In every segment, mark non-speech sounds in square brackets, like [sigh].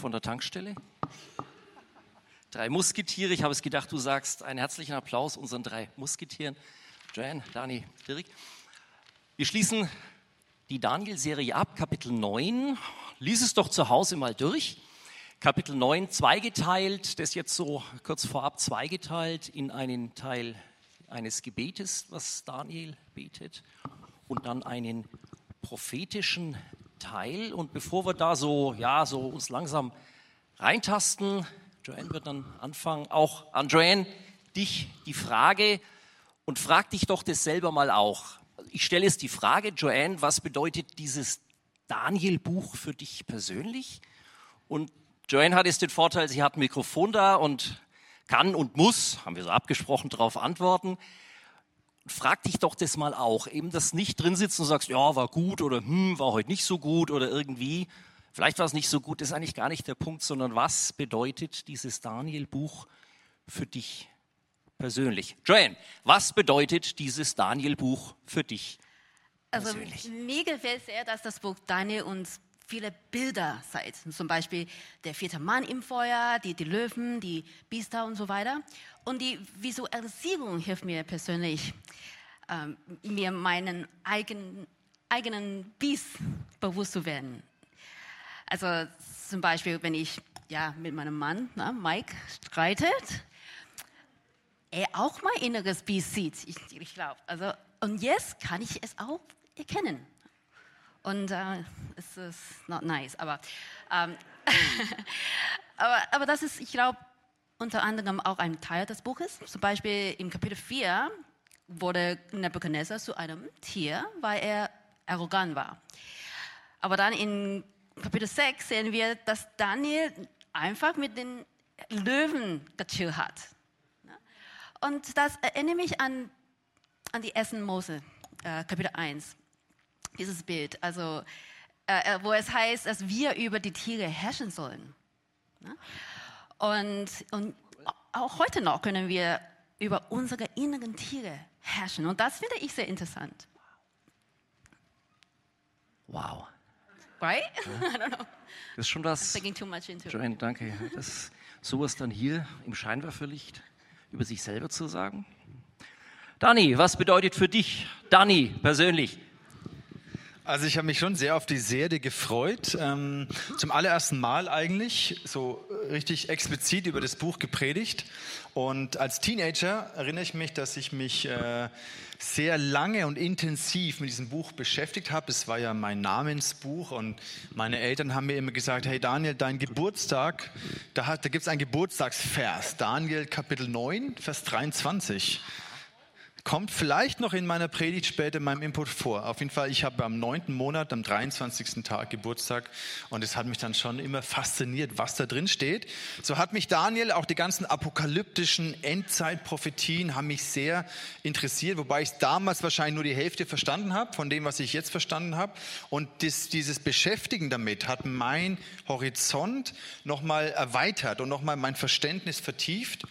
von der Tankstelle. Drei Musketiere. Ich habe es gedacht, du sagst einen herzlichen Applaus unseren drei Musketieren. Joanne, Dani, Dirk. Wir schließen die Daniel-Serie ab, Kapitel 9. Lies es doch zu Hause mal durch. Kapitel 9 zweigeteilt, das jetzt so kurz vorab zweigeteilt in einen Teil eines Gebetes, was Daniel betet, und dann einen prophetischen Teil. Und bevor wir da so, ja, so uns langsam reintasten, Joanne wird dann anfangen, auch an Joanne, dich die Frage und frag dich doch das selber mal auch. Ich stelle es die Frage, Joanne, was bedeutet dieses Daniel-Buch für dich persönlich? Und Joanne hat jetzt den Vorteil, sie hat ein Mikrofon da und kann und muss, haben wir so abgesprochen, darauf antworten. Frag dich doch das mal auch, eben das nicht drin sitzen und sagst, ja, war gut oder hm, war heute nicht so gut oder irgendwie, vielleicht war es nicht so gut, das ist eigentlich gar nicht der Punkt, sondern was bedeutet dieses Daniel-Buch für dich persönlich? Joanne, was bedeutet dieses Daniel-Buch für dich persönlich? Also mir gefällt sehr, dass das Buch Daniel uns viele Bilder zeigt. Zum Beispiel der vierte Mann im Feuer, die, die Löwen, die Biester und so weiter. Und die Visualisierung hilft mir persönlich, ähm, mir meinen eigenen, eigenen Biest bewusst zu werden. Also zum Beispiel, wenn ich ja, mit meinem Mann, na, Mike, streitet, er auch mein inneres Biest sieht, ich, ich glaube. Also, und jetzt kann ich es auch erkennen. Und äh, es ist not nice, aber, ähm, [laughs] aber, aber das ist, ich glaube, unter anderem auch ein Teil des Buches. Zum Beispiel im Kapitel 4 wurde Nebuchadnezzar zu einem Tier, weil er arrogant war. Aber dann in Kapitel 6 sehen wir, dass Daniel einfach mit den Löwen gechillt hat. Und das erinnert mich an, an die ersten Mose, äh, Kapitel 1 dieses Bild, also äh, äh, wo es heißt, dass wir über die Tiere herrschen sollen. Ne? Und, und auch heute noch können wir über unsere inneren Tiere herrschen. Und das finde ich sehr interessant. Wow. Right? Ja. [laughs] I don't know. Das ist schon was. Too much into Joanne, danke. Das, sowas dann hier im Scheinwerferlicht über sich selber zu sagen. Dani, was bedeutet für dich, Dani persönlich, also ich habe mich schon sehr auf die Serie gefreut. Ähm, zum allerersten Mal eigentlich, so richtig explizit über das Buch gepredigt. Und als Teenager erinnere ich mich, dass ich mich äh, sehr lange und intensiv mit diesem Buch beschäftigt habe. Es war ja mein Namensbuch und meine Eltern haben mir immer gesagt, hey Daniel, dein Geburtstag, da, da gibt es einen Geburtstagsvers, Daniel Kapitel 9, Vers 23 kommt vielleicht noch in meiner Predigt später in meinem Input vor. Auf jeden Fall, ich habe am neunten Monat, am 23. Tag Geburtstag und es hat mich dann schon immer fasziniert, was da drin steht. So hat mich Daniel, auch die ganzen apokalyptischen Endzeitprophetien haben mich sehr interessiert, wobei ich damals wahrscheinlich nur die Hälfte verstanden habe von dem, was ich jetzt verstanden habe. Und das, dieses Beschäftigen damit hat mein Horizont nochmal erweitert und nochmal mein Verständnis vertieft.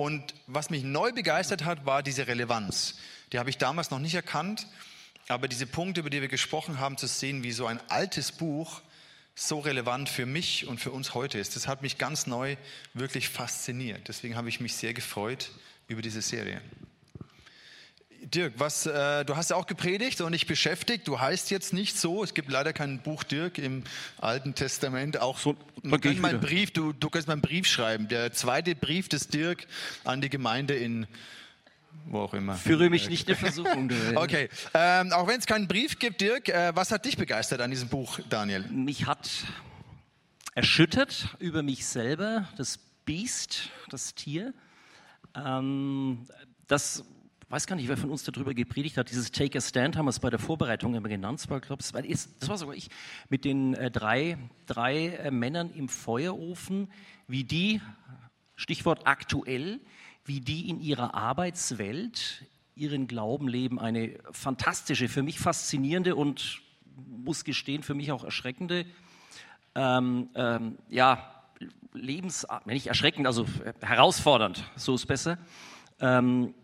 Und was mich neu begeistert hat, war diese Relevanz. Die habe ich damals noch nicht erkannt, aber diese Punkte, über die wir gesprochen haben, zu sehen, wie so ein altes Buch so relevant für mich und für uns heute ist, das hat mich ganz neu wirklich fasziniert. Deswegen habe ich mich sehr gefreut über diese Serie. Dirk, was, äh, du hast ja auch gepredigt und dich beschäftigt. Du heißt jetzt nicht so. Es gibt leider kein Buch Dirk im Alten Testament. Auch so, man kann mal Brief, du, du kannst mal einen Brief schreiben. Der zweite Brief des Dirk an die Gemeinde in wo auch immer. Führe mich nicht in Versuchung. okay, ähm, auch wenn es keinen Brief gibt, Dirk, äh, was hat dich begeistert an diesem Buch, Daniel? Mich hat erschüttert über mich selber das Biest, das Tier. Ähm, das weiß gar nicht, wer von uns darüber gepredigt hat, dieses Take a Stand haben wir es bei der Vorbereitung immer genannt. Das war, glaub, das war, sogar ich, mit den äh, drei, drei äh, Männern im Feuerofen, wie die, Stichwort aktuell, wie die in ihrer Arbeitswelt ihren Glauben leben. Eine fantastische, für mich faszinierende und muss gestehen, für mich auch erschreckende, ähm, ähm, ja, Lebens, nicht erschreckend, also äh, herausfordernd, so ist besser. Ähm,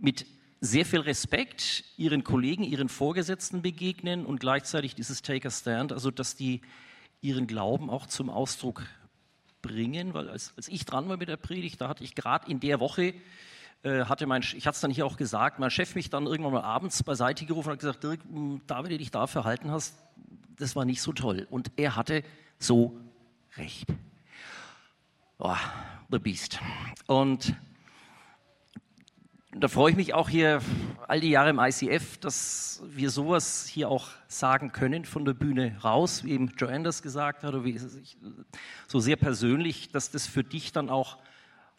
mit sehr viel Respekt ihren Kollegen, ihren Vorgesetzten begegnen und gleichzeitig dieses Take a Stand, also dass die ihren Glauben auch zum Ausdruck bringen, weil als, als ich dran war mit der Predigt, da hatte ich gerade in der Woche, äh, hatte mein, ich hatte es dann hier auch gesagt, mein Chef mich dann irgendwann mal abends beiseite gerufen und hat gesagt, Dirk, da, wie du dich da verhalten hast, das war nicht so toll. Und er hatte so recht. Oh, the Beast. Und da freue ich mich auch hier all die Jahre im ICF, dass wir sowas hier auch sagen können von der Bühne raus, wie eben Joanne das gesagt hat, oder wie so sehr persönlich, dass das für dich dann auch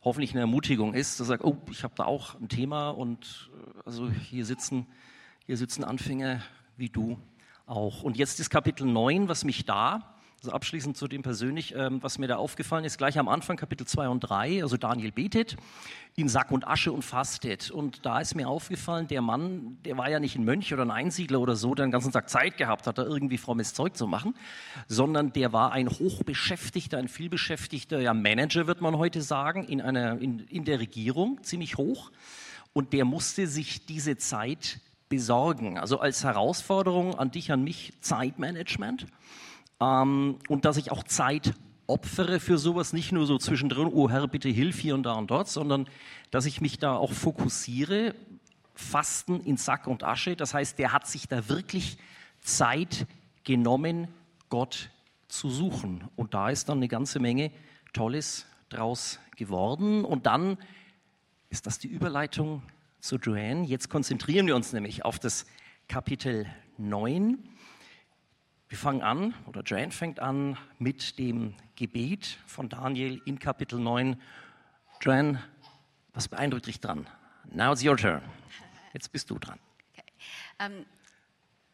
hoffentlich eine Ermutigung ist, dass du sagst, oh, ich habe da auch ein Thema und äh, also hier sitzen, hier sitzen Anfänger wie du auch. Und jetzt ist Kapitel 9, was mich da also abschließend zu dem persönlich, ähm, was mir da aufgefallen ist, gleich am Anfang, Kapitel 2 und 3, also Daniel betet in Sack und Asche und fastet. Und da ist mir aufgefallen, der Mann, der war ja nicht ein Mönch oder ein Einsiedler oder so, der den ganzen Tag Zeit gehabt hat, da irgendwie frommes Zeug zu machen, sondern der war ein hochbeschäftigter, ein vielbeschäftigter, ja Manager, wird man heute sagen, in, einer, in, in der Regierung, ziemlich hoch. Und der musste sich diese Zeit besorgen. Also als Herausforderung an dich, an mich, Zeitmanagement ähm, und dass ich auch Zeit opfere für sowas, nicht nur so zwischendrin, oh Herr, bitte hilf hier und da und dort, sondern dass ich mich da auch fokussiere, Fasten in Sack und Asche. Das heißt, der hat sich da wirklich Zeit genommen, Gott zu suchen. Und da ist dann eine ganze Menge Tolles draus geworden. Und dann ist das die Überleitung zu Joanne. Jetzt konzentrieren wir uns nämlich auf das Kapitel 9. Wir fangen an, oder Joanne fängt an mit dem Gebet von Daniel in Kapitel 9. Joanne, was beeindruckt dich dran? Now it's your turn. Jetzt bist du dran. Okay. Ähm,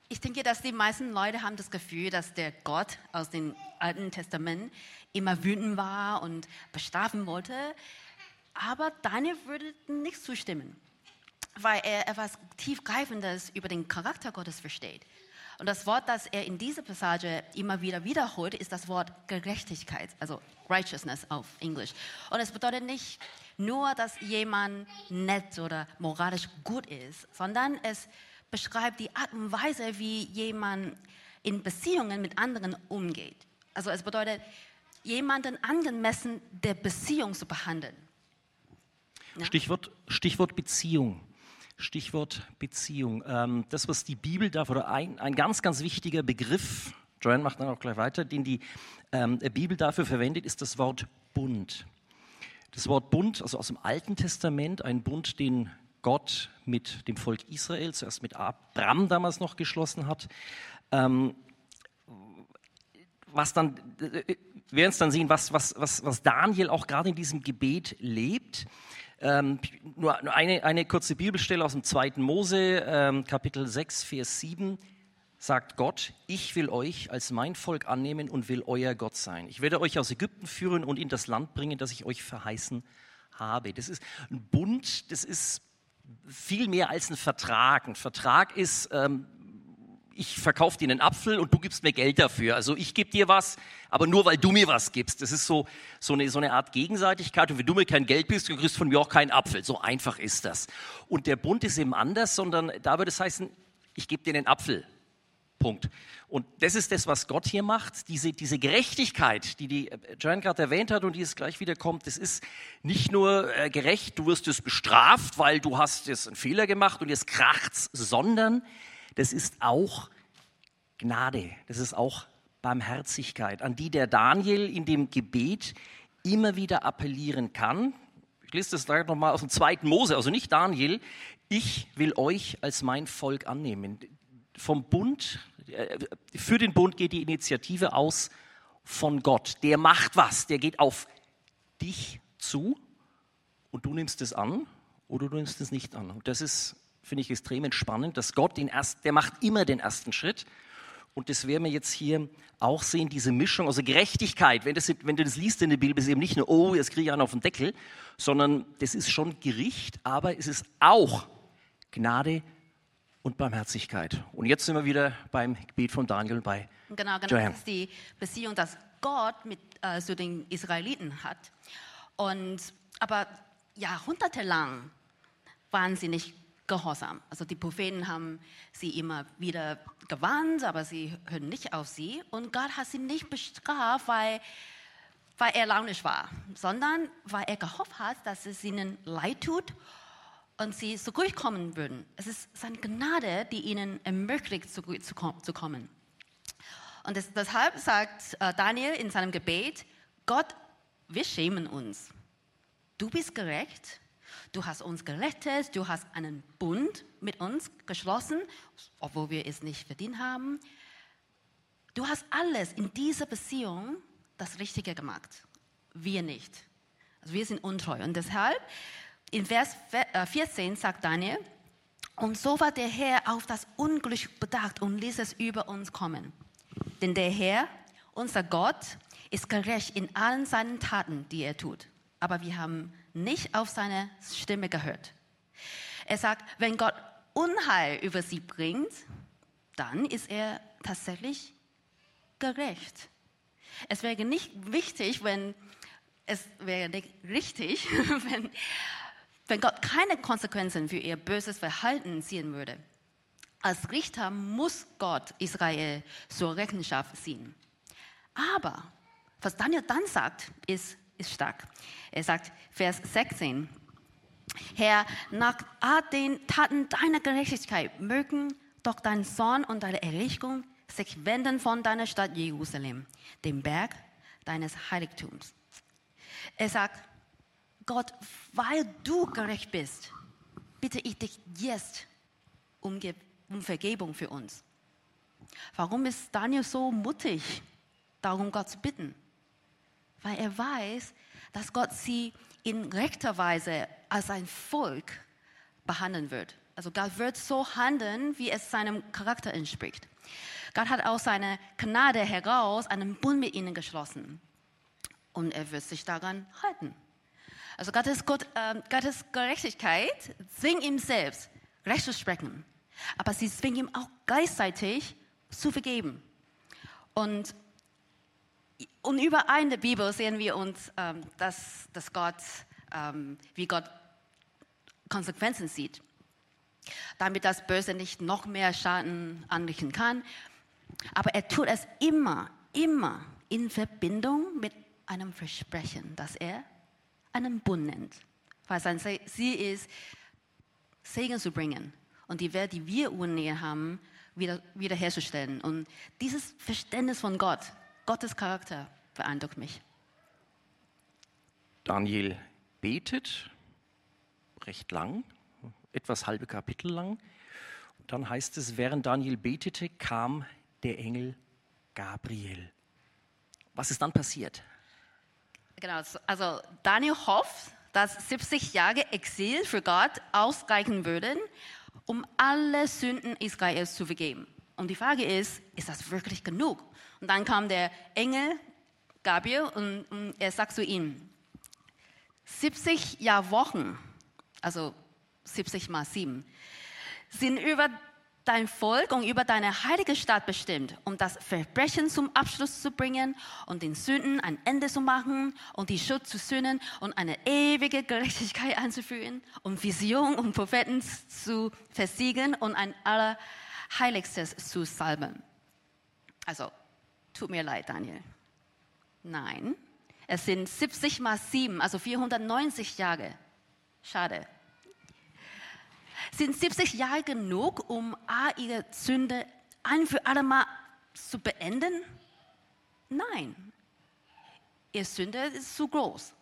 ich denke, dass die meisten Leute haben das Gefühl, dass der Gott aus dem Alten Testament immer wütend war und bestrafen wollte. Aber Daniel würde nicht zustimmen, weil er etwas tiefgreifendes über den Charakter Gottes versteht. Und das Wort, das er in dieser Passage immer wieder wiederholt, ist das Wort Gerechtigkeit, also Righteousness auf Englisch. Und es bedeutet nicht nur, dass jemand nett oder moralisch gut ist, sondern es beschreibt die Art und Weise, wie jemand in Beziehungen mit anderen umgeht. Also es bedeutet, jemanden angemessen der Beziehung zu behandeln. Ja? Stichwort, Stichwort Beziehung. Stichwort Beziehung. Ähm, das, was die Bibel darf, oder ein, ein ganz, ganz wichtiger Begriff, Joanne macht dann auch gleich weiter, den die ähm, Bibel dafür verwendet, ist das Wort Bund. Das Wort Bund, also aus dem Alten Testament, ein Bund, den Gott mit dem Volk Israel, zuerst mit Abraham damals noch geschlossen hat. Ähm, was dann, äh, wir werden es dann sehen, was, was, was, was Daniel auch gerade in diesem Gebet lebt. Ähm, nur eine, eine kurze Bibelstelle aus dem 2. Mose, ähm, Kapitel 6, Vers 7 sagt Gott, ich will euch als mein Volk annehmen und will euer Gott sein. Ich werde euch aus Ägypten führen und in das Land bringen, das ich euch verheißen habe. Das ist ein Bund, das ist viel mehr als ein Vertrag. Ein Vertrag ist, ähm, ich verkaufe dir einen Apfel und du gibst mir Geld dafür. Also ich gebe dir was, aber nur weil du mir was gibst. Das ist so, so, eine, so eine Art Gegenseitigkeit. Und wenn du mir kein Geld bist, du kriegst von mir auch keinen Apfel. So einfach ist das. Und der Bund ist eben anders, sondern da würde es heißen, ich gebe dir einen Apfel. Punkt. Und das ist das, was Gott hier macht. Diese, diese Gerechtigkeit, die die Joanne gerade erwähnt hat und die es gleich wieder kommt, das ist nicht nur äh, gerecht, du wirst es bestraft, weil du hast jetzt einen Fehler gemacht und jetzt kracht's, sondern das ist auch Gnade, das ist auch Barmherzigkeit, an die der Daniel in dem Gebet immer wieder appellieren kann. Ich lese das gleich nochmal aus dem zweiten Mose, also nicht Daniel. Ich will euch als mein Volk annehmen. Vom Bund, äh, für den Bund geht die Initiative aus von Gott. Der macht was, der geht auf dich zu und du nimmst es an oder du nimmst es nicht an. Und das ist finde ich extrem entspannend, dass Gott den ersten, der macht immer den ersten Schritt. Und das werden wir jetzt hier auch sehen, diese Mischung, also Gerechtigkeit. Wenn, das, wenn du das liest in der Bibel, ist eben nicht nur, oh, jetzt kriege ich einen auf den Deckel, sondern das ist schon Gericht, aber es ist auch Gnade und Barmherzigkeit. Und jetzt sind wir wieder beim Gebet von Daniel bei Genau, genau. Das ist die Beziehung, dass Gott mit äh, zu den Israeliten hat. Und, aber jahrhundertelang waren sie nicht Gehorsam. Also die Propheten haben sie immer wieder gewarnt, aber sie hören nicht auf sie. Und Gott hat sie nicht bestraft, weil, weil er launisch war, sondern weil er gehofft hat, dass es ihnen leid tut und sie zurückkommen würden. Es ist seine Gnade, die ihnen ermöglicht, zurückzukommen. Und das, deshalb sagt äh, Daniel in seinem Gebet, Gott, wir schämen uns. Du bist gerecht, du hast uns gerettet, du hast einen Bund mit uns geschlossen, obwohl wir es nicht verdient haben. Du hast alles in dieser Beziehung das Richtige gemacht. Wir nicht. Also wir sind untreu. Und deshalb, in Vers 14 äh, sagt Daniel, und so war der Herr auf das Unglück bedacht und ließ es über uns kommen. Denn der Herr, unser Gott, ist gerecht in allen seinen Taten, die er tut. Aber wir haben nicht auf seine Stimme gehört. Er sagt, wenn Gott Unheil über sie bringt, dann ist er tatsächlich gerecht. Es wäre nicht wichtig, wenn es wäre nicht richtig, [laughs] wenn, wenn Gott keine Konsequenzen für ihr böses Verhalten ziehen würde. Als Richter muss Gott Israel zur Rechenschaft ziehen. Aber was Daniel dann sagt, ist, ist stark. Er sagt, Vers 16, Herr, nach all den Taten deiner Gerechtigkeit mögen doch dein Zorn und deine Erregung sich wenden von deiner Stadt Jerusalem, dem Berg deines Heiligtums. Er sagt, Gott, weil du gerecht bist, bitte ich dich jetzt um um Vergebung für uns. Warum ist Daniel so mutig, darum Gott zu bitten? Weil er weiß, dass Gott sie in rechter Weise als ein Volk behandeln wird. Also Gott wird so handeln, wie es seinem Charakter entspricht. Gott hat aus seiner Gnade heraus einen Bund mit ihnen geschlossen. Und er wird sich daran halten. Also Gottes, Gott, äh, Gottes Gerechtigkeit zwingt ihm selbst, Recht zu sprechen aber sie zwingen ihm auch gleichzeitig zu vergeben. Und, und überall in der Bibel sehen wir uns, ähm, dass, dass Gott, ähm, wie Gott Konsequenzen sieht, damit das Böse nicht noch mehr Schaden anrichten kann. Aber er tut es immer, immer in Verbindung mit einem Versprechen, das er einen Bund nennt. Weil sein Ziel ist, Segen zu bringen und die Welt, die wir Unnähe haben, wieder, wiederherzustellen. Und dieses Verständnis von Gott, Gottes Charakter, beeindruckt mich. Daniel betet recht lang, etwas halbe Kapitel lang. Und dann heißt es, während Daniel betete, kam der Engel Gabriel. Was ist dann passiert? Genau, also Daniel hofft, dass 70 Jahre Exil für Gott ausreichen würden, um alle Sünden Israels zu vergeben. Und die Frage ist, ist das wirklich genug? Und dann kam der Engel Gabriel und, und er sagt zu ihm, 70 Jahrwochen, also 70 mal 7, sind über dein Volk und über deine heilige Stadt bestimmt, um das Verbrechen zum Abschluss zu bringen und den Sünden ein Ende zu machen und die Schuld zu sühnen und eine ewige Gerechtigkeit einzuführen und Vision und Propheten zu versiegen und ein Allerheiligstes zu salben. Also, tut mir leid, Daniel. Nein, es sind 70 mal 7, also 490 Jahre. Schade. Sind 70 Jahre genug, um all ihre Sünde ein für alle Mal zu beenden? Nein. Ihre Sünde ist zu groß.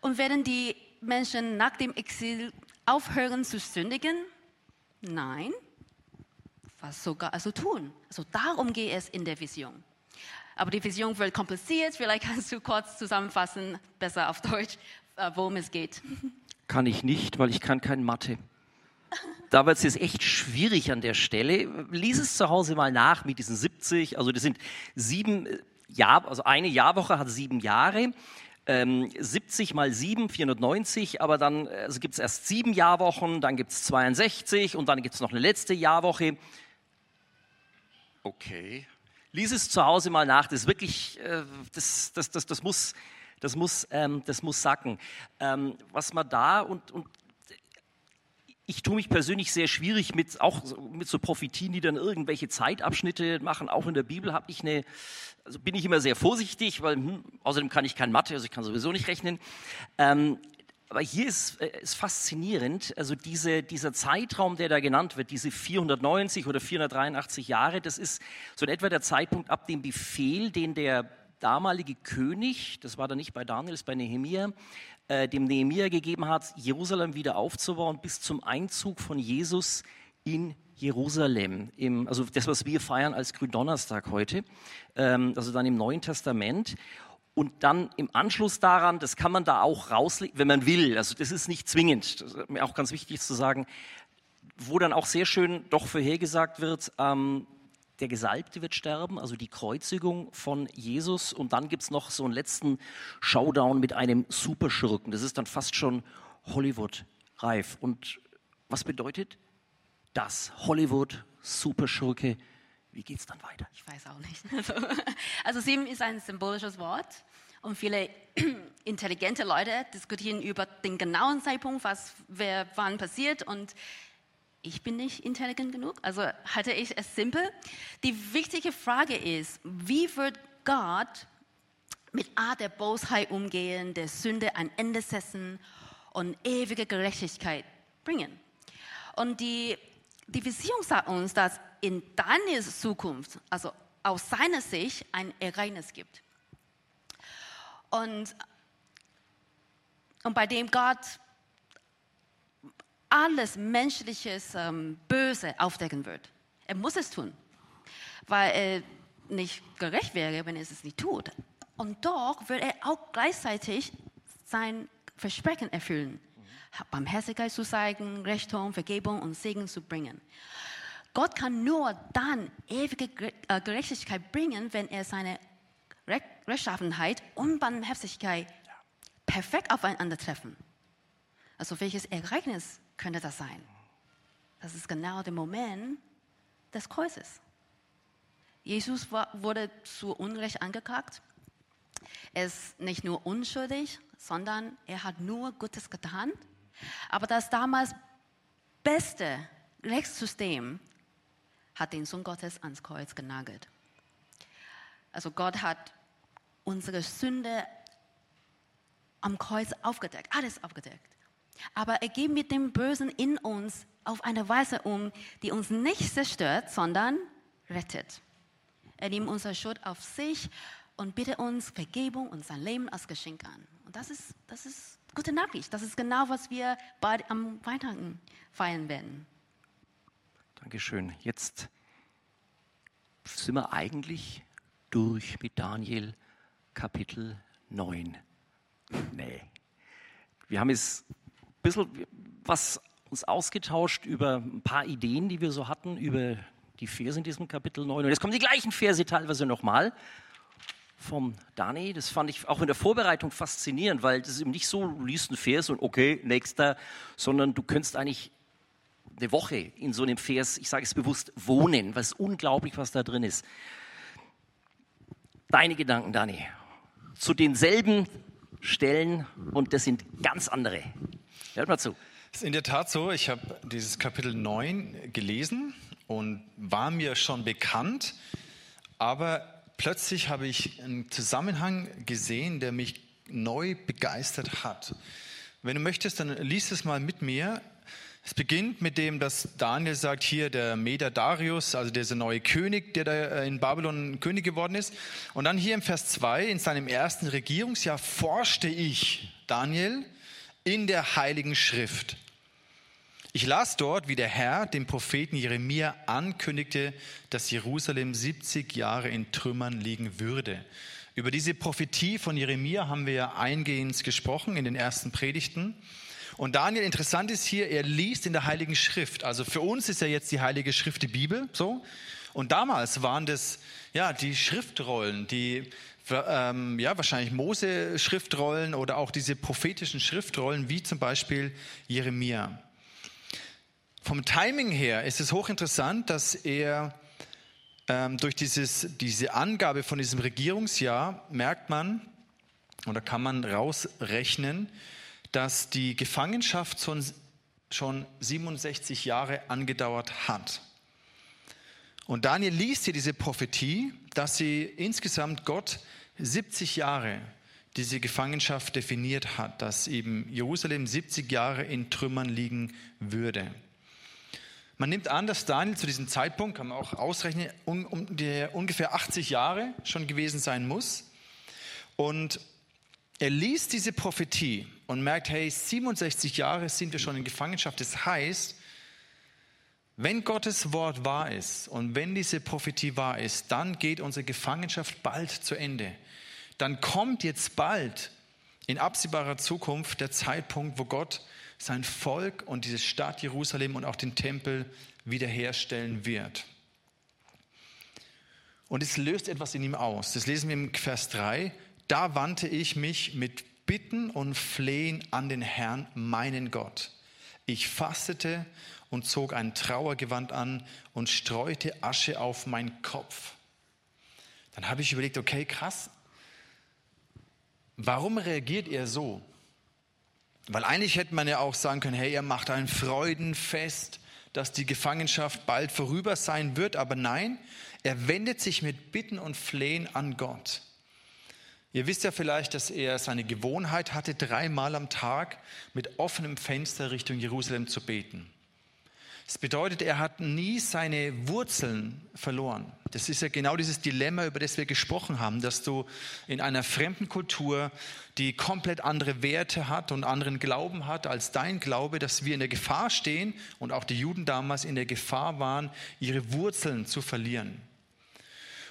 Und werden die Menschen nach dem Exil aufhören zu sündigen? Nein. Was sogar also tun? Also darum geht es in der Vision. Aber die Vision wird kompliziert. Vielleicht kannst du kurz zusammenfassen, besser auf Deutsch, äh, worum es geht. Kann ich nicht, weil ich kann kein Mathe. Da wird es jetzt echt schwierig an der Stelle. Lies es zu Hause mal nach mit diesen 70. Also das sind sieben äh, Jahr, also eine Jahrwoche hat sieben Jahre. Ähm, 70 mal 7, 490, aber dann also gibt es erst sieben Jahrwochen, dann gibt es 62 und dann gibt es noch eine letzte Jahrwoche. Okay. Lies es zu Hause mal nach, das ist wirklich, äh, das, das, das, das muss, das muss, ähm, das muss sacken. Ähm, was man da und, und ich tue mich persönlich sehr schwierig mit auch mit so Prophetien, die dann irgendwelche Zeitabschnitte machen. Auch in der Bibel habe ich eine, also bin ich immer sehr vorsichtig, weil hm, außerdem kann ich kein Mathe, also ich kann sowieso nicht rechnen. Ähm, aber hier ist, äh, ist faszinierend, also diese, dieser Zeitraum, der da genannt wird, diese 490 oder 483 Jahre, das ist so in etwa der Zeitpunkt ab dem Befehl, den der damalige König, das war da nicht bei Daniel, ist bei Nehemia, äh, dem Nehemia gegeben hat, Jerusalem wieder aufzubauen bis zum Einzug von Jesus in Jerusalem. Im, also das, was wir feiern als Gründonnerstag heute, ähm, also dann im Neuen Testament. Und dann im Anschluss daran, das kann man da auch rauslegen, wenn man will. Also das ist nicht zwingend. Das ist mir auch ganz wichtig zu sagen, wo dann auch sehr schön doch vorhergesagt wird, ähm, der Gesalbte wird sterben, also die Kreuzigung von Jesus. Und dann gibt es noch so einen letzten Showdown mit einem Superschurken. Das ist dann fast schon Hollywood-reif. Und was bedeutet das? Hollywood, Superschurke. Wie geht es dann weiter? Ich weiß auch nicht. [laughs] Also, also sieben ist ein symbolisches Wort. Und viele [clears throat] intelligente Leute diskutieren über den genauen Zeitpunkt, was wer wann passiert. Und ich bin nicht intelligent genug, also halte ich es simpel. Die wichtige Frage ist, wie wird Gott mit Art der Bosheit umgehen, der Sünde ein Ende setzen und ewige Gerechtigkeit bringen? Und die, die Vision sagt uns, dass in Daniels Zukunft, also aus seiner Sicht, ein Ereignis gibt. Und, und bei dem Gott alles menschliches ähm, Böse aufdecken wird. Er muss es tun, weil er nicht gerecht wäre, wenn er es nicht tut. Und doch wird er auch gleichzeitig sein Versprechen erfüllen, Barmherzigkeit zu zeigen, Rechtung, Vergebung und Segen zu bringen. Gott kann nur dann ewige äh, Gerechtigkeit bringen, wenn er seine Rechtschaffenheit und Barmherzigkeit perfekt aufeinander treffen. Also welches Ereignis könnte das sein? Das ist genau der Moment des Kreuzes. Jesus wurde zu Unrecht angeklagt. Er ist nicht nur unschuldig, sondern er hat nur Gutes getan. Aber das damals beste Rechtssystem hat den Sohn Gottes ans Kreuz genagelt. Also Gott hat unsere Sünde am Kreuz aufgedeckt, alles aufgedeckt. Aber er geht mit dem Bösen in uns auf eine Weise um, die uns nicht zerstört, sondern rettet. Er nimmt unsere Schuld auf sich und bittet uns Vergebung und sein Leben als Geschenk an. Und das ist, das ist gute Nachricht. Das ist genau, was wir bald am Weihnachten feiern werden. Dankeschön. Jetzt sind wir eigentlich durch mit Daniel Kapitel 9. Nee. Wir haben es bisschen was uns ausgetauscht über ein paar Ideen, die wir so hatten, über die Verse in diesem Kapitel 9. Und jetzt kommen die gleichen Verse teilweise nochmal vom Dani. Das fand ich auch in der Vorbereitung faszinierend, weil das ist eben nicht so, du liest einen Vers und okay, nächster, sondern du könntest eigentlich eine Woche in so einem Vers, ich sage es bewusst, wohnen, was unglaublich, was da drin ist. Deine Gedanken, Dani, zu denselben Stellen und das sind ganz andere. Hört mal zu. Es ist in der Tat so, ich habe dieses Kapitel 9 gelesen und war mir schon bekannt, aber plötzlich habe ich einen Zusammenhang gesehen, der mich neu begeistert hat. Wenn du möchtest, dann liest es mal mit mir. Es beginnt mit dem, dass Daniel sagt, hier der Meder Darius, also dieser neue König, der da in Babylon König geworden ist. Und dann hier im Vers 2, in seinem ersten Regierungsjahr forschte ich, Daniel, in der Heiligen Schrift. Ich las dort, wie der Herr dem Propheten Jeremia ankündigte, dass Jerusalem 70 Jahre in Trümmern liegen würde. Über diese Prophetie von Jeremia haben wir ja eingehend gesprochen in den ersten Predigten. Und Daniel, interessant ist hier, er liest in der Heiligen Schrift. Also für uns ist ja jetzt die Heilige Schrift die Bibel, so. Und damals waren das, ja, die Schriftrollen, die ähm, ja, wahrscheinlich Mose-Schriftrollen oder auch diese prophetischen Schriftrollen, wie zum Beispiel Jeremia. Vom Timing her ist es hochinteressant, dass er ähm, durch dieses, diese Angabe von diesem Regierungsjahr merkt man oder kann man rausrechnen, dass die Gefangenschaft schon 67 Jahre angedauert hat. Und Daniel liest hier diese Prophetie, dass sie insgesamt Gott 70 Jahre diese Gefangenschaft definiert hat, dass eben Jerusalem 70 Jahre in Trümmern liegen würde. Man nimmt an, dass Daniel zu diesem Zeitpunkt, kann man auch ausrechnen, um, um ungefähr 80 Jahre schon gewesen sein muss. Und er liest diese Prophetie und merkt, hey, 67 Jahre sind wir schon in Gefangenschaft. Das heißt, wenn Gottes Wort wahr ist und wenn diese Prophetie wahr ist, dann geht unsere Gefangenschaft bald zu Ende. Dann kommt jetzt bald in absehbarer Zukunft der Zeitpunkt, wo Gott sein Volk und diese Stadt Jerusalem und auch den Tempel wiederherstellen wird. Und es löst etwas in ihm aus. Das lesen wir im Vers 3. Da wandte ich mich mit Bitten und Flehen an den Herrn, meinen Gott. Ich fastete und zog ein Trauergewand an und streute Asche auf meinen Kopf. Dann habe ich überlegt, okay, krass, warum reagiert er so? Weil eigentlich hätte man ja auch sagen können, hey, er macht ein Freudenfest, dass die Gefangenschaft bald vorüber sein wird, aber nein, er wendet sich mit Bitten und Flehen an Gott. Ihr wisst ja vielleicht, dass er seine Gewohnheit hatte, dreimal am Tag mit offenem Fenster Richtung Jerusalem zu beten. Das bedeutet, er hat nie seine Wurzeln verloren. Das ist ja genau dieses Dilemma, über das wir gesprochen haben, dass du in einer fremden Kultur, die komplett andere Werte hat und anderen Glauben hat als dein Glaube, dass wir in der Gefahr stehen und auch die Juden damals in der Gefahr waren, ihre Wurzeln zu verlieren.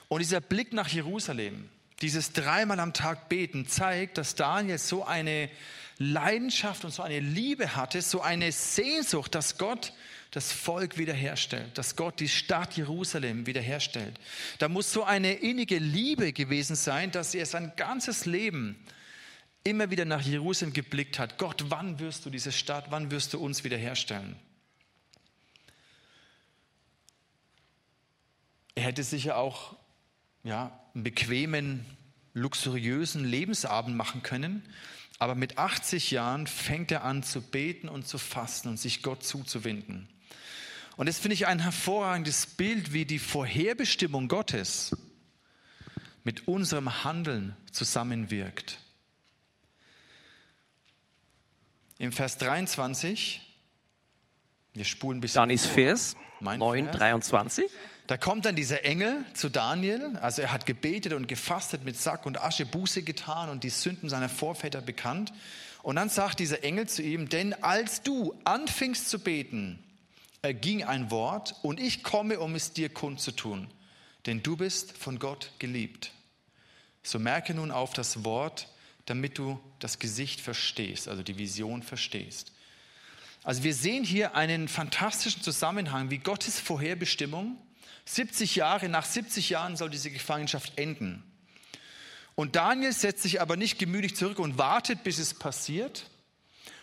Und dieser Blick nach Jerusalem, dieses dreimal am Tag beten zeigt, dass Daniel so eine Leidenschaft und so eine Liebe hatte, so eine Sehnsucht, dass Gott das Volk wiederherstellt, dass Gott die Stadt Jerusalem wiederherstellt. Da muss so eine innige Liebe gewesen sein, dass er sein ganzes Leben immer wieder nach Jerusalem geblickt hat. Gott, wann wirst du diese Stadt, wann wirst du uns wiederherstellen? Er hätte sicher auch ja, einen bequemen, luxuriösen Lebensabend machen können. Aber mit 80 Jahren fängt er an zu beten und zu fasten und sich Gott zuzuwenden. Und das finde ich ein hervorragendes Bild, wie die Vorherbestimmung Gottes mit unserem Handeln zusammenwirkt. Im Vers 23, wir spulen ein bisschen. Danis Vers 9, 23. Da kommt dann dieser Engel zu Daniel, also er hat gebetet und gefastet mit Sack und Asche, Buße getan und die Sünden seiner Vorväter bekannt. Und dann sagt dieser Engel zu ihm, denn als du anfingst zu beten, erging ein Wort und ich komme, um es dir kundzutun, denn du bist von Gott geliebt. So merke nun auf das Wort, damit du das Gesicht verstehst, also die Vision verstehst. Also wir sehen hier einen fantastischen Zusammenhang, wie Gottes Vorherbestimmung 70 Jahre, nach 70 Jahren soll diese Gefangenschaft enden. Und Daniel setzt sich aber nicht gemütlich zurück und wartet, bis es passiert,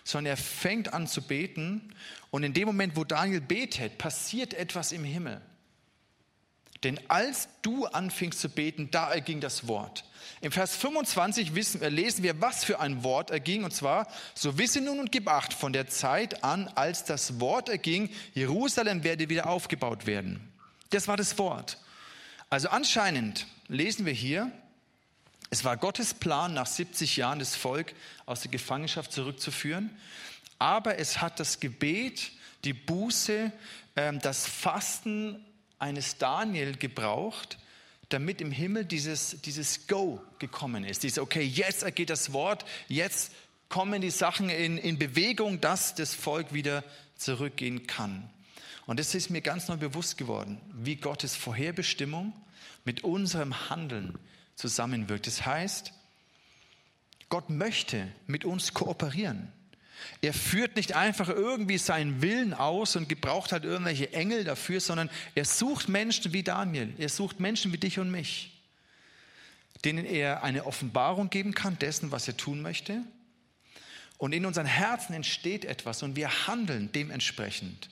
sondern er fängt an zu beten. Und in dem Moment, wo Daniel betet, passiert etwas im Himmel. Denn als du anfingst zu beten, da erging das Wort. Im Vers 25 wissen, lesen wir, was für ein Wort erging. Und zwar, so wisse nun und gib acht von der Zeit an, als das Wort erging, Jerusalem werde wieder aufgebaut werden. Das war das Wort. Also anscheinend lesen wir hier, es war Gottes Plan, nach 70 Jahren das Volk aus der Gefangenschaft zurückzuführen. Aber es hat das Gebet, die Buße, ähm, das Fasten eines Daniel gebraucht, damit im Himmel dieses, dieses Go gekommen ist. Dieses, okay, jetzt ergeht das Wort, jetzt kommen die Sachen in, in Bewegung, dass das Volk wieder zurückgehen kann. Und das ist mir ganz neu bewusst geworden, wie Gottes Vorherbestimmung mit unserem Handeln zusammenwirkt. Das heißt, Gott möchte mit uns kooperieren. Er führt nicht einfach irgendwie seinen Willen aus und gebraucht halt irgendwelche Engel dafür, sondern er sucht Menschen wie Daniel. Er sucht Menschen wie dich und mich, denen er eine Offenbarung geben kann dessen, was er tun möchte. Und in unseren Herzen entsteht etwas und wir handeln dementsprechend.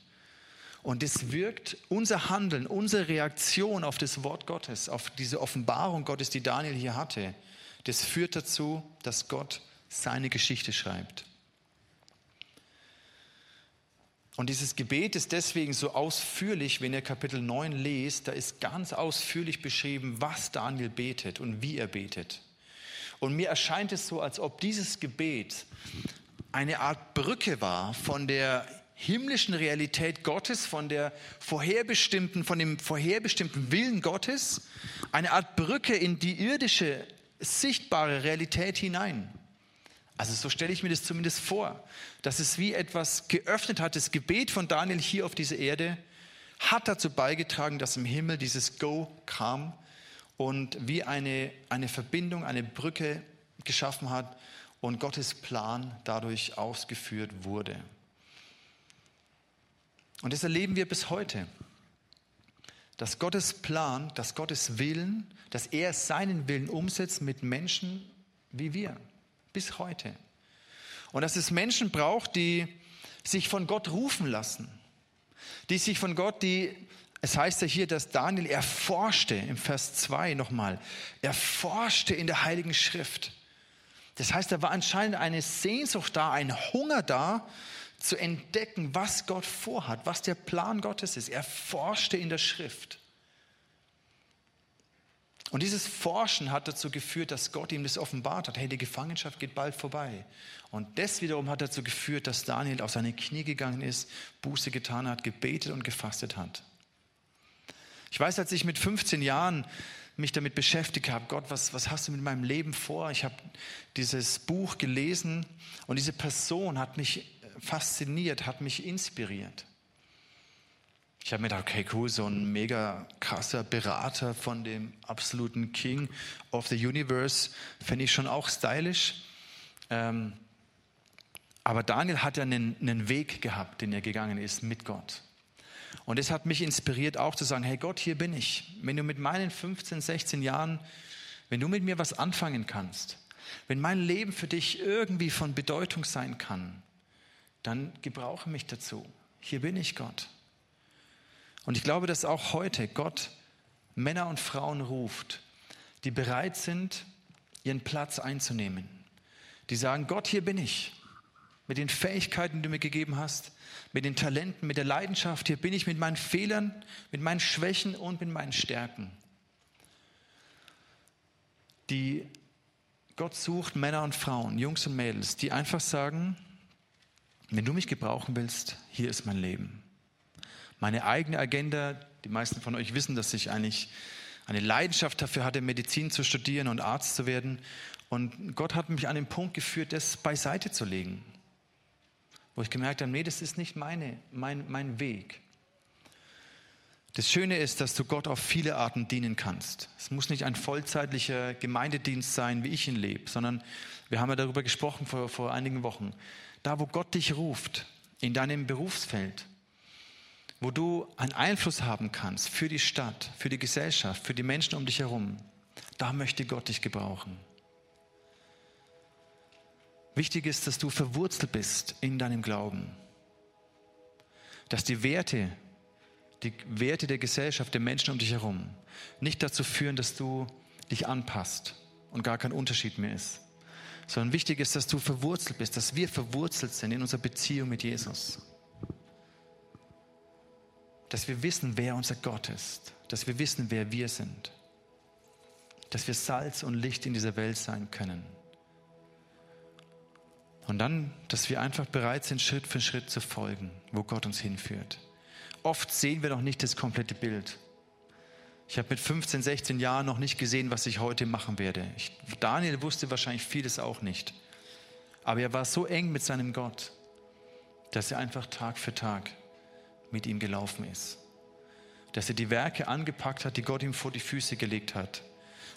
Und es wirkt unser Handeln, unsere Reaktion auf das Wort Gottes, auf diese Offenbarung Gottes, die Daniel hier hatte, das führt dazu, dass Gott seine Geschichte schreibt. Und dieses Gebet ist deswegen so ausführlich, wenn ihr Kapitel 9 lest, da ist ganz ausführlich beschrieben, was Daniel betet und wie er betet. Und mir erscheint es so, als ob dieses Gebet eine Art Brücke war von der himmlischen Realität Gottes, von der vorherbestimmten, von dem vorherbestimmten Willen Gottes, eine Art Brücke in die irdische, sichtbare Realität hinein. Also so stelle ich mir das zumindest vor, dass es wie etwas geöffnet hat. Das Gebet von Daniel hier auf dieser Erde hat dazu beigetragen, dass im Himmel dieses Go kam und wie eine, eine Verbindung, eine Brücke geschaffen hat und Gottes Plan dadurch ausgeführt wurde. Und das erleben wir bis heute, dass Gottes Plan, dass Gottes Willen, dass er seinen Willen umsetzt mit Menschen wie wir bis heute. Und dass es Menschen braucht, die sich von Gott rufen lassen, die sich von Gott, die, es heißt ja hier, dass Daniel erforschte, im Vers 2 nochmal, erforschte in der Heiligen Schrift. Das heißt, da war anscheinend eine Sehnsucht da, ein Hunger da, zu entdecken, was Gott vorhat, was der Plan Gottes ist. Er forschte in der Schrift. Und dieses Forschen hat dazu geführt, dass Gott ihm das offenbart hat. Hey, die Gefangenschaft geht bald vorbei. Und das wiederum hat dazu geführt, dass Daniel auf seine Knie gegangen ist, Buße getan hat, gebetet und gefastet hat. Ich weiß, als ich mit 15 Jahren mich damit beschäftigt habe, Gott, was, was hast du mit meinem Leben vor? Ich habe dieses Buch gelesen und diese Person hat mich fasziniert, hat mich inspiriert. Ich habe mir gedacht, okay, cool, so ein mega krasser Berater von dem absoluten King of the Universe, fände ich schon auch stylisch. Ähm, aber Daniel hat ja einen, einen Weg gehabt, den er gegangen ist mit Gott. Und es hat mich inspiriert, auch zu sagen, hey Gott, hier bin ich. Wenn du mit meinen 15, 16 Jahren, wenn du mit mir was anfangen kannst, wenn mein Leben für dich irgendwie von Bedeutung sein kann, dann gebrauche mich dazu. Hier bin ich, Gott. Und ich glaube, dass auch heute Gott Männer und Frauen ruft, die bereit sind, ihren Platz einzunehmen. Die sagen, Gott, hier bin ich. Mit den Fähigkeiten, die du mir gegeben hast, mit den Talenten, mit der Leidenschaft. Hier bin ich mit meinen Fehlern, mit meinen Schwächen und mit meinen Stärken. Die Gott sucht Männer und Frauen, Jungs und Mädels, die einfach sagen, wenn du mich gebrauchen willst, hier ist mein Leben meine eigene Agenda. Die meisten von euch wissen, dass ich eigentlich eine Leidenschaft dafür hatte, Medizin zu studieren und Arzt zu werden. Und Gott hat mich an den Punkt geführt, das beiseite zu legen. Wo ich gemerkt habe, nee, das ist nicht meine, mein, mein Weg. Das Schöne ist, dass du Gott auf viele Arten dienen kannst. Es muss nicht ein vollzeitlicher Gemeindedienst sein, wie ich ihn lebe, sondern wir haben ja darüber gesprochen vor, vor einigen Wochen. Da, wo Gott dich ruft, in deinem Berufsfeld, wo du einen Einfluss haben kannst für die Stadt, für die Gesellschaft, für die Menschen um dich herum, da möchte Gott dich gebrauchen. Wichtig ist, dass du verwurzelt bist in deinem Glauben. Dass die Werte, die Werte der Gesellschaft, der Menschen um dich herum, nicht dazu führen, dass du dich anpasst und gar kein Unterschied mehr ist. Sondern wichtig ist, dass du verwurzelt bist, dass wir verwurzelt sind in unserer Beziehung mit Jesus dass wir wissen, wer unser Gott ist, dass wir wissen, wer wir sind, dass wir Salz und Licht in dieser Welt sein können. Und dann, dass wir einfach bereit sind, Schritt für Schritt zu folgen, wo Gott uns hinführt. Oft sehen wir noch nicht das komplette Bild. Ich habe mit 15, 16 Jahren noch nicht gesehen, was ich heute machen werde. Ich, Daniel wusste wahrscheinlich vieles auch nicht. Aber er war so eng mit seinem Gott, dass er einfach Tag für Tag mit ihm gelaufen ist. Dass er die Werke angepackt hat, die Gott ihm vor die Füße gelegt hat.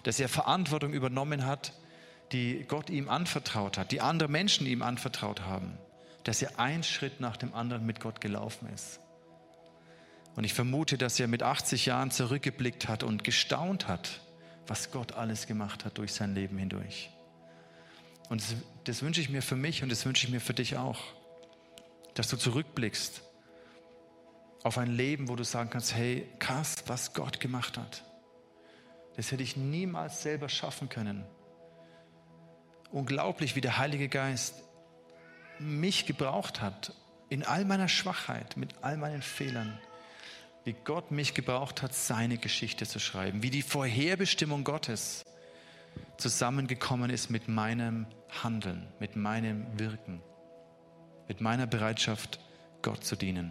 Dass er Verantwortung übernommen hat, die Gott ihm anvertraut hat, die andere Menschen ihm anvertraut haben. Dass er einen Schritt nach dem anderen mit Gott gelaufen ist. Und ich vermute, dass er mit 80 Jahren zurückgeblickt hat und gestaunt hat, was Gott alles gemacht hat durch sein Leben hindurch. Und das, das wünsche ich mir für mich und das wünsche ich mir für dich auch, dass du zurückblickst auf ein Leben, wo du sagen kannst, hey, krass, was Gott gemacht hat. Das hätte ich niemals selber schaffen können. Unglaublich, wie der Heilige Geist mich gebraucht hat, in all meiner Schwachheit, mit all meinen Fehlern, wie Gott mich gebraucht hat, seine Geschichte zu schreiben, wie die Vorherbestimmung Gottes zusammengekommen ist mit meinem Handeln, mit meinem Wirken, mit meiner Bereitschaft, Gott zu dienen.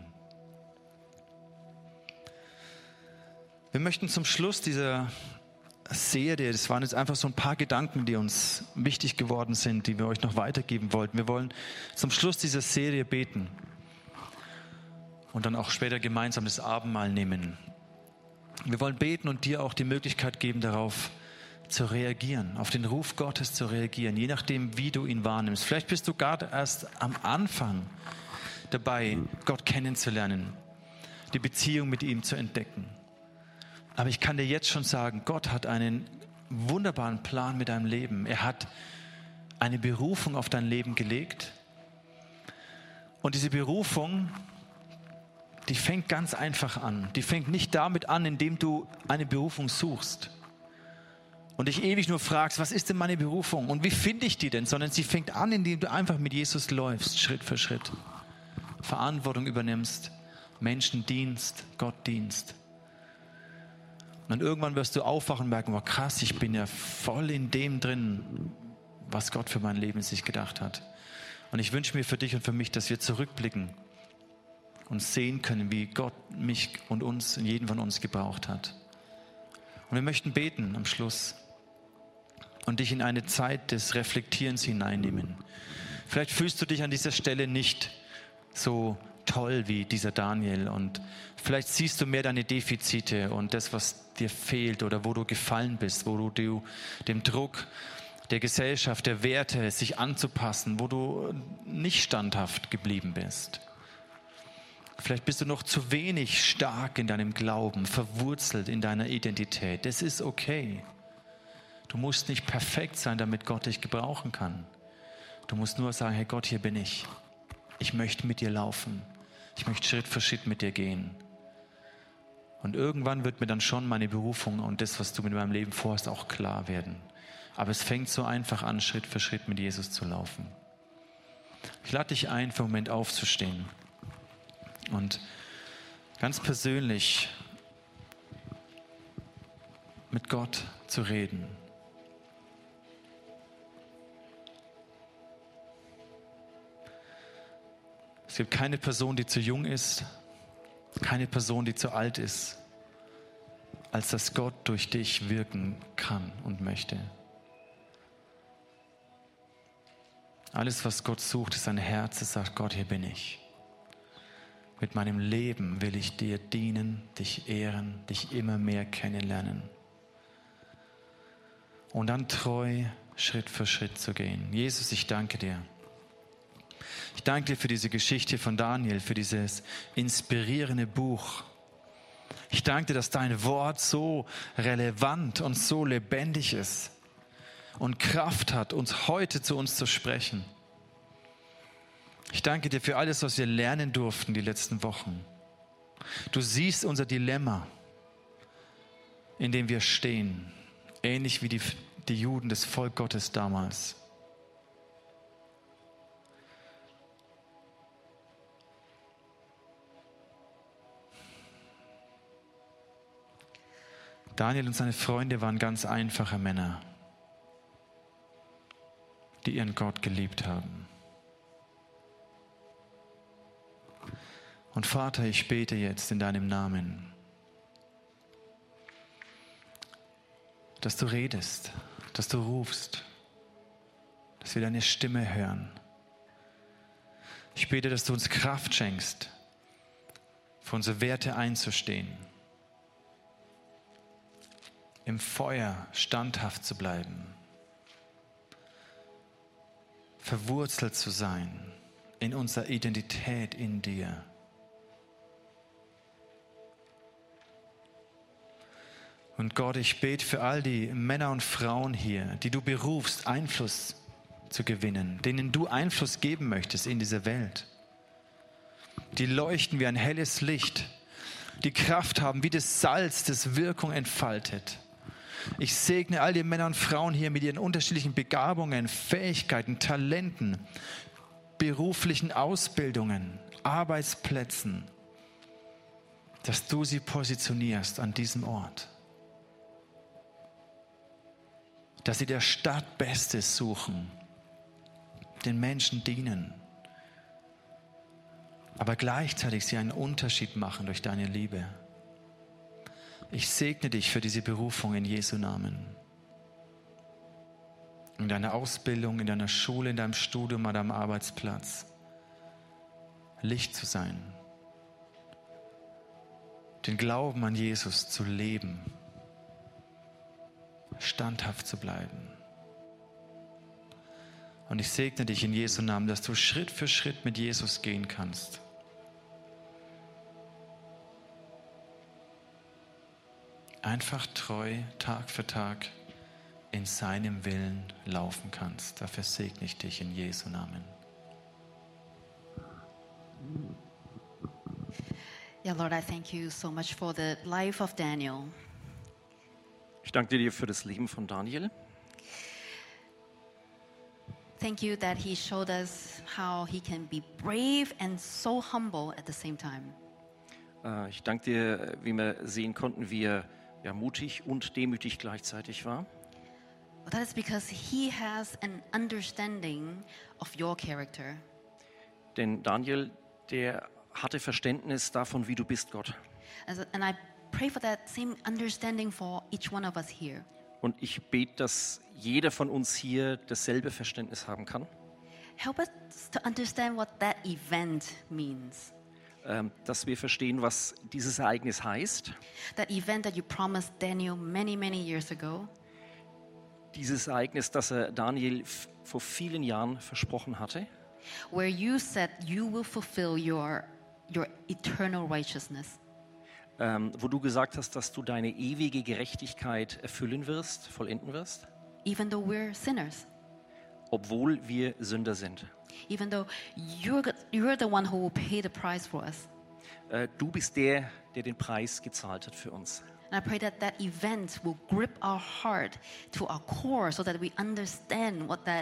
Wir möchten zum Schluss dieser Serie, das waren jetzt einfach so ein paar Gedanken, die uns wichtig geworden sind, die wir euch noch weitergeben wollten. Wir wollen zum Schluss dieser Serie beten und dann auch später gemeinsam das Abendmahl nehmen. Wir wollen beten und dir auch die Möglichkeit geben, darauf zu reagieren, auf den Ruf Gottes zu reagieren, je nachdem, wie du ihn wahrnimmst. Vielleicht bist du gerade erst am Anfang dabei, Gott kennenzulernen, die Beziehung mit ihm zu entdecken. Aber ich kann dir jetzt schon sagen, Gott hat einen wunderbaren Plan mit deinem Leben. Er hat eine Berufung auf dein Leben gelegt. Und diese Berufung, die fängt ganz einfach an. Die fängt nicht damit an, indem du eine Berufung suchst und dich ewig nur fragst, was ist denn meine Berufung und wie finde ich die denn, sondern sie fängt an, indem du einfach mit Jesus läufst, Schritt für Schritt. Verantwortung übernimmst, Menschen dienst, Gott dienst. Und irgendwann wirst du aufwachen und merken, wow, krass, ich bin ja voll in dem drin, was Gott für mein Leben sich gedacht hat. Und ich wünsche mir für dich und für mich, dass wir zurückblicken und sehen können, wie Gott mich und uns, jeden von uns gebraucht hat. Und wir möchten beten am Schluss und dich in eine Zeit des Reflektierens hineinnehmen. Vielleicht fühlst du dich an dieser Stelle nicht so toll wie dieser Daniel und vielleicht siehst du mehr deine Defizite und das, was dir fehlt oder wo du gefallen bist, wo du dem Druck der Gesellschaft, der Werte, sich anzupassen, wo du nicht standhaft geblieben bist. Vielleicht bist du noch zu wenig stark in deinem Glauben, verwurzelt in deiner Identität. Das ist okay. Du musst nicht perfekt sein, damit Gott dich gebrauchen kann. Du musst nur sagen, hey Gott, hier bin ich. Ich möchte mit dir laufen. Ich möchte Schritt für Schritt mit dir gehen. Und irgendwann wird mir dann schon meine Berufung und das, was du mit meinem Leben vorhast, auch klar werden. Aber es fängt so einfach an, Schritt für Schritt mit Jesus zu laufen. Ich lade dich ein, für einen Moment aufzustehen und ganz persönlich mit Gott zu reden. Es gibt keine Person, die zu jung ist, keine Person, die zu alt ist, als dass Gott durch dich wirken kann und möchte. Alles, was Gott sucht, ist ein Herz, das sagt, Gott, hier bin ich. Mit meinem Leben will ich dir dienen, dich ehren, dich immer mehr kennenlernen. Und dann treu Schritt für Schritt zu gehen. Jesus, ich danke dir. Ich danke dir für diese Geschichte von Daniel, für dieses inspirierende Buch. Ich danke dir, dass dein Wort so relevant und so lebendig ist und Kraft hat, uns heute zu uns zu sprechen. Ich danke dir für alles, was wir lernen durften die letzten Wochen. Du siehst unser Dilemma, in dem wir stehen, ähnlich wie die, die Juden, das Volk Gottes damals. Daniel und seine Freunde waren ganz einfache Männer, die ihren Gott geliebt haben. Und Vater, ich bete jetzt in deinem Namen, dass du redest, dass du rufst, dass wir deine Stimme hören. Ich bete, dass du uns Kraft schenkst, für unsere Werte einzustehen, im Feuer standhaft zu bleiben, verwurzelt zu sein in unserer Identität in dir. Und Gott, ich bete für all die Männer und Frauen hier, die du berufst, Einfluss zu gewinnen, denen du Einfluss geben möchtest in dieser Welt. Die leuchten wie ein helles Licht, die Kraft haben wie das Salz, das Wirkung entfaltet. Ich segne all die Männer und Frauen hier mit ihren unterschiedlichen Begabungen, Fähigkeiten, Talenten, beruflichen Ausbildungen, Arbeitsplätzen, dass du sie positionierst an diesem Ort. Dass sie der Stadt Bestes suchen, den Menschen dienen, aber gleichzeitig sie einen Unterschied machen durch deine Liebe. Ich segne dich für diese Berufung in Jesu Namen. In deiner Ausbildung, in deiner Schule, in deinem Studium, an deinem Arbeitsplatz. Licht zu sein. Den Glauben an Jesus zu leben. Standhaft zu bleiben. Und ich segne dich in Jesu Namen, dass du Schritt für Schritt mit Jesus gehen kannst. Einfach treu, Tag für Tag in seinem Willen laufen kannst. Dafür segne ich dich in Jesu Namen. Yeah, Lord, I thank you so much for the life of Daniel. Ich danke dir für das Leben von Daniel. Thank you that he showed us how he can be brave and so humble at the same time. Äh, Ich danke dir, wie wir sehen konnten, wie er ja, mutig und demütig gleichzeitig war. But that is because he has an understanding of your character. Denn Daniel, der hatte Verständnis davon, wie du bist, Gott. And so- and I pray for that same understanding for each one of us here. Und ich bete, dass jeder von uns hier dasselbe Verständnis haben kann. Help us to understand what that event means. ähm, dass wir verstehen, was dieses Ereignis heißt. That event that you promised Daniel many, many years ago. Dieses Ereignis, das er Daniel vor vielen Jahren versprochen hatte. where you said you will fulfill your, your eternal righteousness. Ähm, wo du gesagt hast, dass du deine ewige Gerechtigkeit erfüllen wirst, vollenden wirst, Even though we're sinners, obwohl wir Sünder sind. even though you're, you're the one who will pay the price for us. Äh, du bist der, der den Preis gezahlt hat für uns. And I pray that that event will grip our heart to our core so that we understand what that